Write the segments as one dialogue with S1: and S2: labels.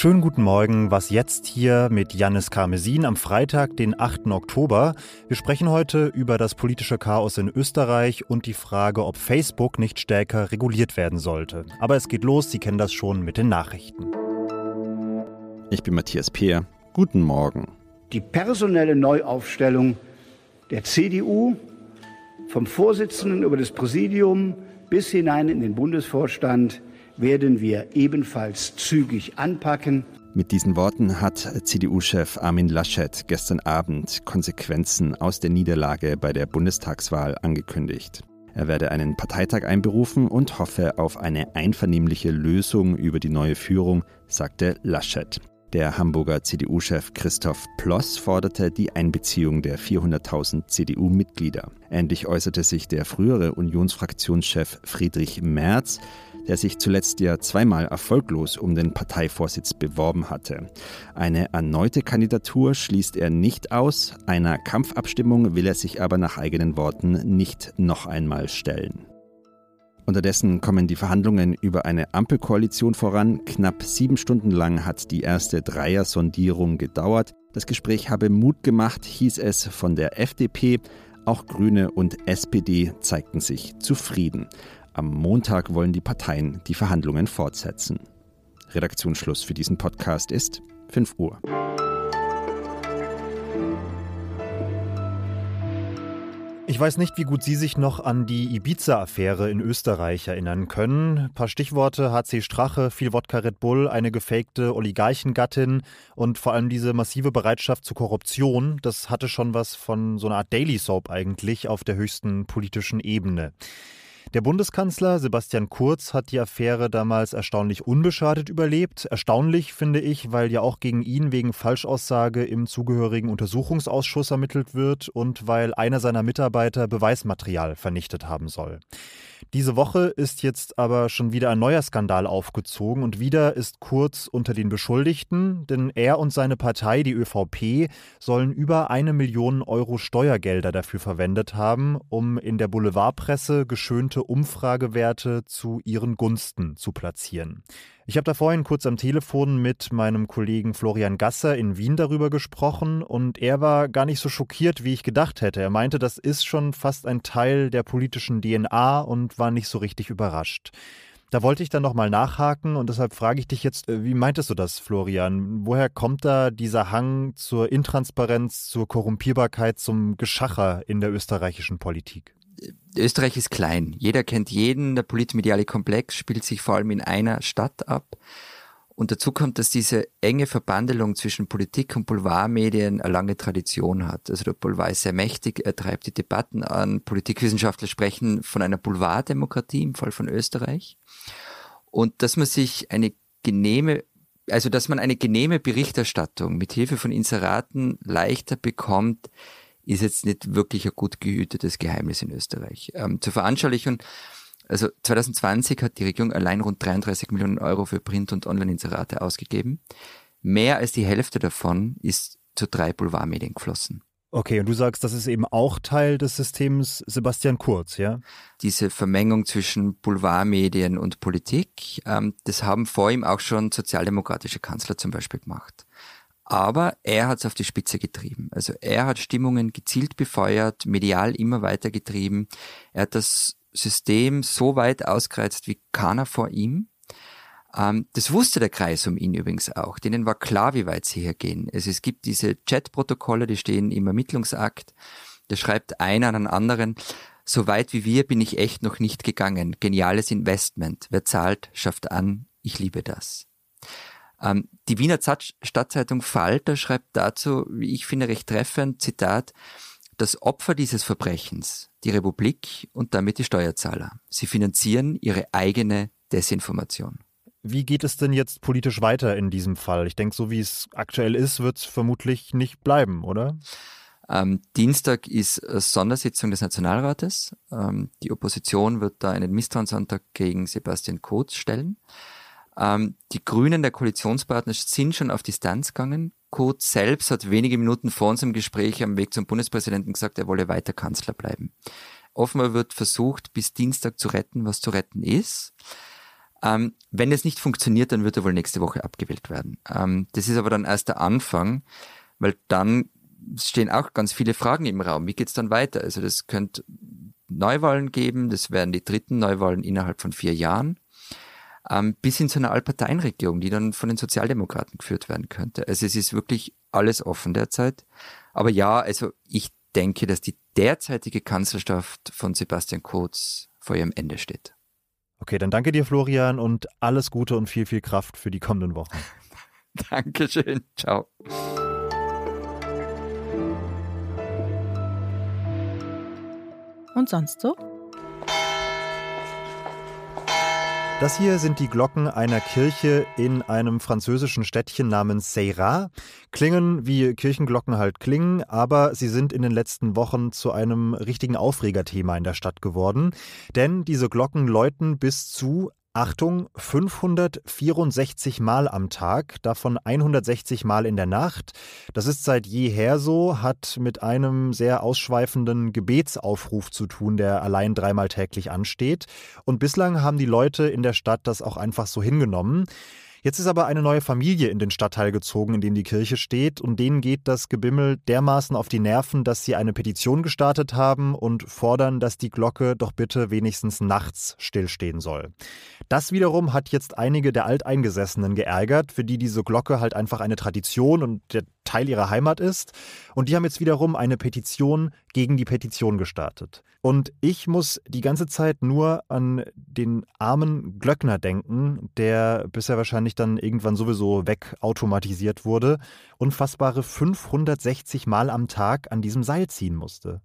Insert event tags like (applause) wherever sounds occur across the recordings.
S1: Schönen guten Morgen, was jetzt hier mit Janis Karmesin am Freitag, den 8. Oktober. Wir sprechen heute über das politische Chaos in Österreich und die Frage, ob Facebook nicht stärker reguliert werden sollte. Aber es geht los, Sie kennen das schon mit den Nachrichten.
S2: Ich bin Matthias Peer. Guten Morgen.
S3: Die personelle Neuaufstellung der CDU vom Vorsitzenden über das Präsidium bis hinein in den Bundesvorstand werden wir ebenfalls zügig anpacken.
S2: Mit diesen Worten hat CDU-Chef Armin Laschet gestern Abend Konsequenzen aus der Niederlage bei der Bundestagswahl angekündigt. Er werde einen Parteitag einberufen und hoffe auf eine einvernehmliche Lösung über die neue Führung, sagte Laschet. Der Hamburger CDU-Chef Christoph Ploss forderte die Einbeziehung der 400.000 CDU-Mitglieder. Ähnlich äußerte sich der frühere Unionsfraktionschef Friedrich Merz, der sich zuletzt ja zweimal erfolglos um den Parteivorsitz beworben hatte. Eine erneute Kandidatur schließt er nicht aus, einer Kampfabstimmung will er sich aber nach eigenen Worten nicht noch einmal stellen. Unterdessen kommen die Verhandlungen über eine Ampelkoalition voran. Knapp sieben Stunden lang hat die erste Dreier-Sondierung gedauert. Das Gespräch habe Mut gemacht, hieß es von der FDP. Auch Grüne und SPD zeigten sich zufrieden. Am Montag wollen die Parteien die Verhandlungen fortsetzen. Redaktionsschluss für diesen Podcast ist 5 Uhr.
S1: Ich weiß nicht, wie gut Sie sich noch an die Ibiza-Affäre in Österreich erinnern können. Ein paar Stichworte: HC Strache, viel Wodka Red Bull, eine gefakte Oligarchengattin und vor allem diese massive Bereitschaft zur Korruption. Das hatte schon was von so einer Art Daily Soap eigentlich auf der höchsten politischen Ebene. Der Bundeskanzler Sebastian Kurz hat die Affäre damals erstaunlich unbeschadet überlebt. Erstaunlich finde ich, weil ja auch gegen ihn wegen Falschaussage im zugehörigen Untersuchungsausschuss ermittelt wird und weil einer seiner Mitarbeiter Beweismaterial vernichtet haben soll. Diese Woche ist jetzt aber schon wieder ein neuer Skandal aufgezogen und wieder ist Kurz unter den Beschuldigten, denn er und seine Partei, die ÖVP, sollen über eine Million Euro Steuergelder dafür verwendet haben, um in der Boulevardpresse geschönte Umfragewerte zu ihren Gunsten zu platzieren. Ich habe da vorhin kurz am Telefon mit meinem Kollegen Florian Gasser in Wien darüber gesprochen und er war gar nicht so schockiert, wie ich gedacht hätte. Er meinte, das ist schon fast ein Teil der politischen DNA und war nicht so richtig überrascht. Da wollte ich dann nochmal nachhaken und deshalb frage ich dich jetzt, äh, wie meintest du das, Florian? Woher kommt da dieser Hang zur Intransparenz, zur Korrumpierbarkeit, zum Geschacher in der österreichischen Politik?
S4: Österreich ist klein. Jeder kennt jeden. Der politmediale Komplex spielt sich vor allem in einer Stadt ab. Und dazu kommt, dass diese enge Verbandelung zwischen Politik und Boulevardmedien eine lange Tradition hat. Also der Boulevard ist sehr mächtig, er treibt die Debatten an. Politikwissenschaftler sprechen von einer Boulevarddemokratie im Fall von Österreich. Und dass man sich eine genehme, also dass man eine genehme Berichterstattung mit Hilfe von Inseraten leichter bekommt, ist jetzt nicht wirklich ein gut gehütetes Geheimnis in Österreich. Ähm, zur Veranschaulichung, also 2020 hat die Regierung allein rund 33 Millionen Euro für Print- und Online-Inserate ausgegeben. Mehr als die Hälfte davon ist zu drei Boulevardmedien geflossen.
S1: Okay, und du sagst, das ist eben auch Teil des Systems Sebastian Kurz, ja?
S4: Diese Vermengung zwischen Boulevardmedien und Politik, ähm, das haben vor ihm auch schon sozialdemokratische Kanzler zum Beispiel gemacht. Aber er hat es auf die Spitze getrieben. Also er hat Stimmungen gezielt befeuert, medial immer weiter getrieben. Er hat das System so weit ausgereizt wie keiner vor ihm. Ähm, das wusste der Kreis um ihn übrigens auch. Denen war klar, wie weit sie hier gehen. Also es gibt diese Chatprotokolle, die stehen im Ermittlungsakt. Da schreibt einer an einen anderen, so weit wie wir bin ich echt noch nicht gegangen. Geniales Investment. Wer zahlt, schafft an. Ich liebe das. Ähm, die Wiener Stadtzeitung Falter schreibt dazu, wie ich finde, recht treffend, Zitat, das Opfer dieses Verbrechens, die Republik und damit die Steuerzahler. Sie finanzieren ihre eigene Desinformation.
S1: Wie geht es denn jetzt politisch weiter in diesem Fall? Ich denke, so wie es aktuell ist, wird es vermutlich nicht bleiben, oder?
S4: Am Dienstag ist Sondersitzung des Nationalrates. Ähm, die Opposition wird da einen Misstrauensantrag gegen Sebastian Kurz stellen. Ähm, die Grünen der Koalitionspartner sind schon auf Distanz gegangen. Kurz selbst hat wenige Minuten vor unserem Gespräch am Weg zum Bundespräsidenten gesagt, er wolle weiter Kanzler bleiben. Offenbar wird versucht, bis Dienstag zu retten, was zu retten ist. Ähm, wenn es nicht funktioniert, dann wird er wohl nächste Woche abgewählt werden. Ähm, das ist aber dann erst der Anfang, weil dann stehen auch ganz viele Fragen im Raum. Wie geht's dann weiter? Also das könnte Neuwahlen geben, das wären die dritten Neuwahlen innerhalb von vier Jahren, ähm, bis hin zu einer Allparteienregierung, die dann von den Sozialdemokraten geführt werden könnte. Also es ist wirklich alles offen derzeit. Aber ja, also ich denke, dass die derzeitige Kanzlerschaft von Sebastian Kurz vor ihrem Ende steht.
S1: Okay, dann danke dir, Florian, und alles Gute und viel, viel Kraft für die kommenden Wochen. (laughs)
S4: Dankeschön. Ciao.
S5: Und sonst so?
S1: Das hier sind die Glocken einer Kirche in einem französischen Städtchen namens Seyrat. Klingen wie Kirchenglocken halt klingen, aber sie sind in den letzten Wochen zu einem richtigen Aufregerthema in der Stadt geworden. Denn diese Glocken läuten bis zu Achtung, 564 Mal am Tag, davon 160 Mal in der Nacht. Das ist seit jeher so, hat mit einem sehr ausschweifenden Gebetsaufruf zu tun, der allein dreimal täglich ansteht. Und bislang haben die Leute in der Stadt das auch einfach so hingenommen. Jetzt ist aber eine neue Familie in den Stadtteil gezogen, in dem die Kirche steht, und denen geht das Gebimmel dermaßen auf die Nerven, dass sie eine Petition gestartet haben und fordern, dass die Glocke doch bitte wenigstens nachts stillstehen soll. Das wiederum hat jetzt einige der Alteingesessenen geärgert, für die diese Glocke halt einfach eine Tradition und der Teil ihrer Heimat ist. Und die haben jetzt wiederum eine Petition gegen die Petition gestartet. Und ich muss die ganze Zeit nur an den armen Glöckner denken, der bisher wahrscheinlich dann irgendwann sowieso wegautomatisiert wurde, unfassbare 560 Mal am Tag an diesem Seil ziehen musste.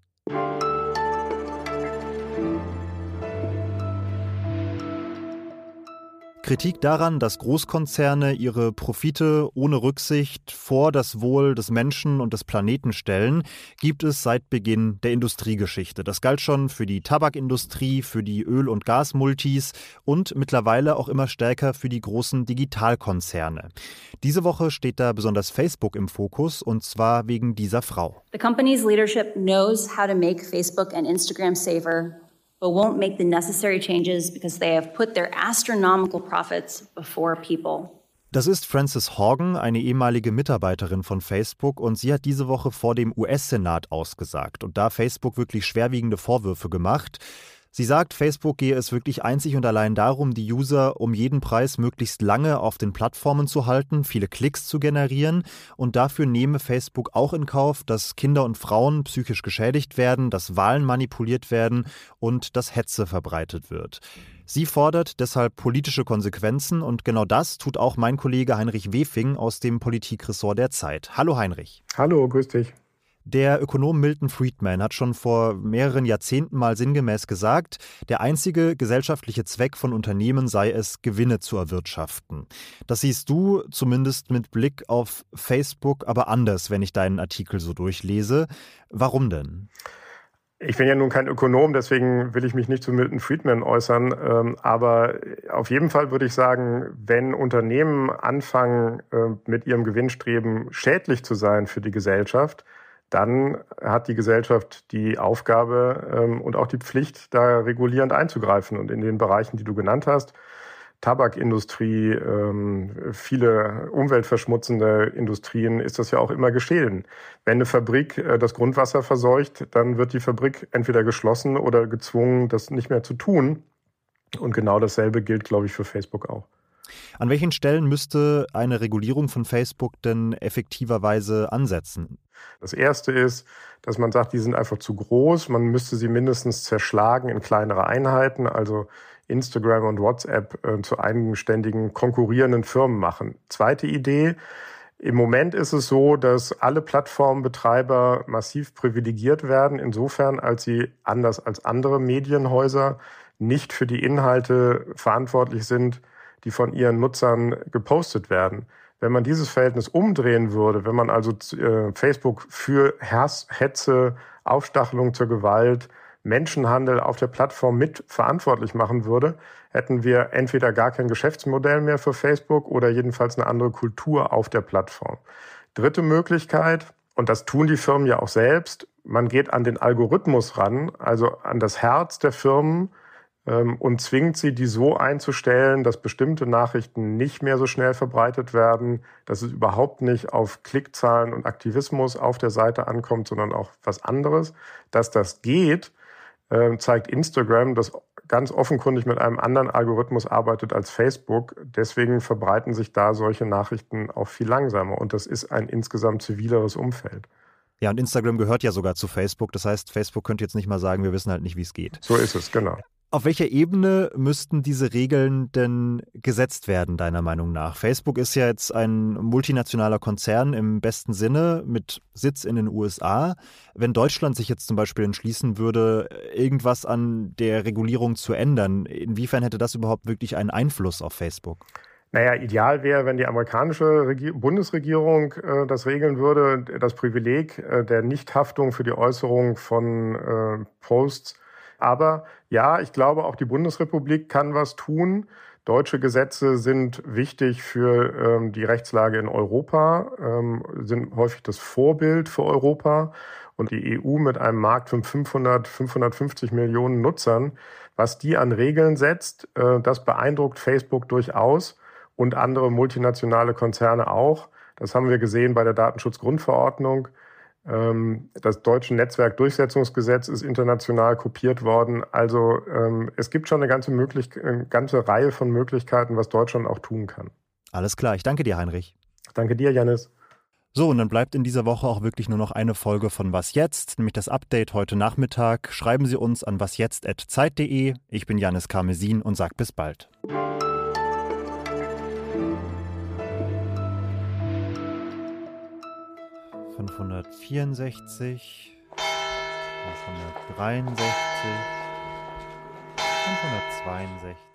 S1: Kritik daran, dass Großkonzerne ihre Profite ohne Rücksicht vor das Wohl des Menschen und des Planeten stellen, gibt es seit Beginn der Industriegeschichte. Das galt schon für die Tabakindustrie, für die Öl- und Gasmultis und mittlerweile auch immer stärker für die großen Digitalkonzerne. Diese Woche steht da besonders Facebook im Fokus und zwar wegen dieser Frau.
S6: The company's leadership knows how to make Facebook and Instagram safer but won't make the necessary changes because they have put their astronomical profits before people.
S1: Das ist Frances Horgan, eine ehemalige Mitarbeiterin von Facebook, und sie hat diese Woche vor dem US-Senat ausgesagt und da Facebook wirklich schwerwiegende Vorwürfe gemacht. Sie sagt, Facebook gehe es wirklich einzig und allein darum, die User um jeden Preis möglichst lange auf den Plattformen zu halten, viele Klicks zu generieren und dafür nehme Facebook auch in Kauf, dass Kinder und Frauen psychisch geschädigt werden, dass Wahlen manipuliert werden und dass Hetze verbreitet wird. Sie fordert deshalb politische Konsequenzen und genau das tut auch mein Kollege Heinrich Wefing aus dem Politikressort der Zeit. Hallo Heinrich.
S7: Hallo, grüß dich.
S1: Der Ökonom Milton Friedman hat schon vor mehreren Jahrzehnten mal sinngemäß gesagt, der einzige gesellschaftliche Zweck von Unternehmen sei es, Gewinne zu erwirtschaften. Das siehst du zumindest mit Blick auf Facebook aber anders, wenn ich deinen Artikel so durchlese. Warum denn?
S7: Ich bin ja nun kein Ökonom, deswegen will ich mich nicht zu Milton Friedman äußern. Ähm, aber auf jeden Fall würde ich sagen, wenn Unternehmen anfangen, äh, mit ihrem Gewinnstreben schädlich zu sein für die Gesellschaft, dann hat die Gesellschaft die Aufgabe ähm, und auch die Pflicht, da regulierend einzugreifen. Und in den Bereichen, die du genannt hast, Tabakindustrie, ähm, viele umweltverschmutzende Industrien, ist das ja auch immer geschehen. Wenn eine Fabrik äh, das Grundwasser verseucht, dann wird die Fabrik entweder geschlossen oder gezwungen, das nicht mehr zu tun. Und genau dasselbe gilt, glaube ich, für Facebook auch.
S1: An welchen Stellen müsste eine Regulierung von Facebook denn effektiverweise ansetzen?
S7: Das erste ist, dass man sagt, die sind einfach zu groß. Man müsste sie mindestens zerschlagen in kleinere Einheiten, also Instagram und WhatsApp äh, zu eigenständigen konkurrierenden Firmen machen. Zweite Idee. Im Moment ist es so, dass alle Plattformbetreiber massiv privilegiert werden, insofern als sie anders als andere Medienhäuser nicht für die Inhalte verantwortlich sind, die von ihren Nutzern gepostet werden. Wenn man dieses Verhältnis umdrehen würde, wenn man also äh, Facebook für Hass, Hetze, Aufstachelung zur Gewalt, Menschenhandel auf der Plattform mit verantwortlich machen würde, hätten wir entweder gar kein Geschäftsmodell mehr für Facebook oder jedenfalls eine andere Kultur auf der Plattform. Dritte Möglichkeit, und das tun die Firmen ja auch selbst, man geht an den Algorithmus ran, also an das Herz der Firmen, und zwingt sie, die so einzustellen, dass bestimmte Nachrichten nicht mehr so schnell verbreitet werden, dass es überhaupt nicht auf Klickzahlen und Aktivismus auf der Seite ankommt, sondern auch was anderes. Dass das geht, ähm, zeigt Instagram, das ganz offenkundig mit einem anderen Algorithmus arbeitet als Facebook. Deswegen verbreiten sich da solche Nachrichten auch viel langsamer. Und das ist ein insgesamt zivileres Umfeld.
S1: Ja, und Instagram gehört ja sogar zu Facebook. Das heißt, Facebook könnte jetzt nicht mal sagen, wir wissen halt nicht, wie es geht.
S7: So ist es, genau.
S1: Auf welcher Ebene müssten diese Regeln denn gesetzt werden, deiner Meinung nach? Facebook ist ja jetzt ein multinationaler Konzern im besten Sinne mit Sitz in den USA. Wenn Deutschland sich jetzt zum Beispiel entschließen würde, irgendwas an der Regulierung zu ändern, inwiefern hätte das überhaupt wirklich einen Einfluss auf Facebook?
S7: Naja, ideal wäre, wenn die amerikanische Regier Bundesregierung äh, das regeln würde, das Privileg äh, der Nichthaftung für die Äußerung von äh, Posts aber ja, ich glaube, auch die Bundesrepublik kann was tun. Deutsche Gesetze sind wichtig für ähm, die Rechtslage in Europa, ähm, sind häufig das Vorbild für Europa. Und die EU mit einem Markt von 500, 550 Millionen Nutzern, was die an Regeln setzt, äh, das beeindruckt Facebook durchaus und andere multinationale Konzerne auch. Das haben wir gesehen bei der Datenschutzgrundverordnung. Ähm, das deutsche Netzwerkdurchsetzungsgesetz ist international kopiert worden. Also ähm, es gibt schon eine ganze, möglich eine ganze Reihe von Möglichkeiten, was Deutschland auch tun kann.
S1: Alles klar, ich danke dir, Heinrich.
S7: Danke dir, Janis.
S1: So, und dann bleibt in dieser Woche auch wirklich nur noch eine Folge von Was jetzt, nämlich das Update heute Nachmittag. Schreiben Sie uns an wasjetzt.zeit.de. Ich bin Janis Karmesin und sag bis bald. 564, 563, 562.